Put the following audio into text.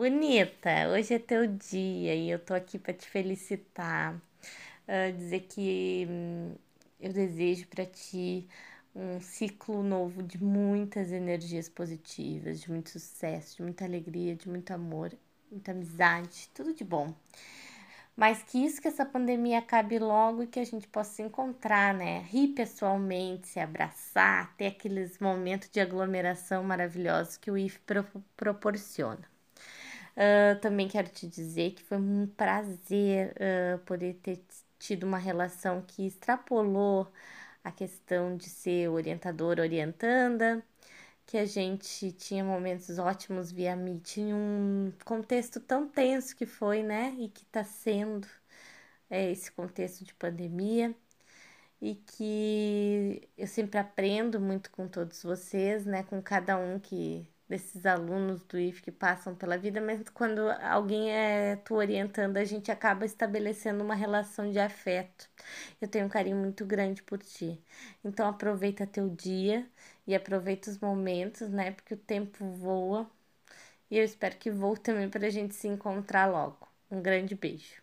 Bonita, hoje é teu dia e eu tô aqui para te felicitar, uh, dizer que hum, eu desejo para ti um ciclo novo de muitas energias positivas, de muito sucesso, de muita alegria, de muito amor, muita amizade, tudo de bom. Mas que isso, que essa pandemia acabe logo e que a gente possa se encontrar, né? Rir pessoalmente, se abraçar, ter aqueles momentos de aglomeração maravilhosos que o IF pro proporciona. Uh, também quero te dizer que foi um prazer uh, poder ter tido uma relação que extrapolou a questão de ser orientadora orientanda, que a gente tinha momentos ótimos via Meet em um contexto tão tenso que foi, né? E que está sendo é, esse contexto de pandemia. E que eu sempre aprendo muito com todos vocês, né? Com cada um que desses alunos do IF que passam pela vida, mas quando alguém é tu orientando, a gente acaba estabelecendo uma relação de afeto. Eu tenho um carinho muito grande por ti. Então aproveita teu dia e aproveita os momentos, né? Porque o tempo voa. E eu espero que voe também para a gente se encontrar logo. Um grande beijo.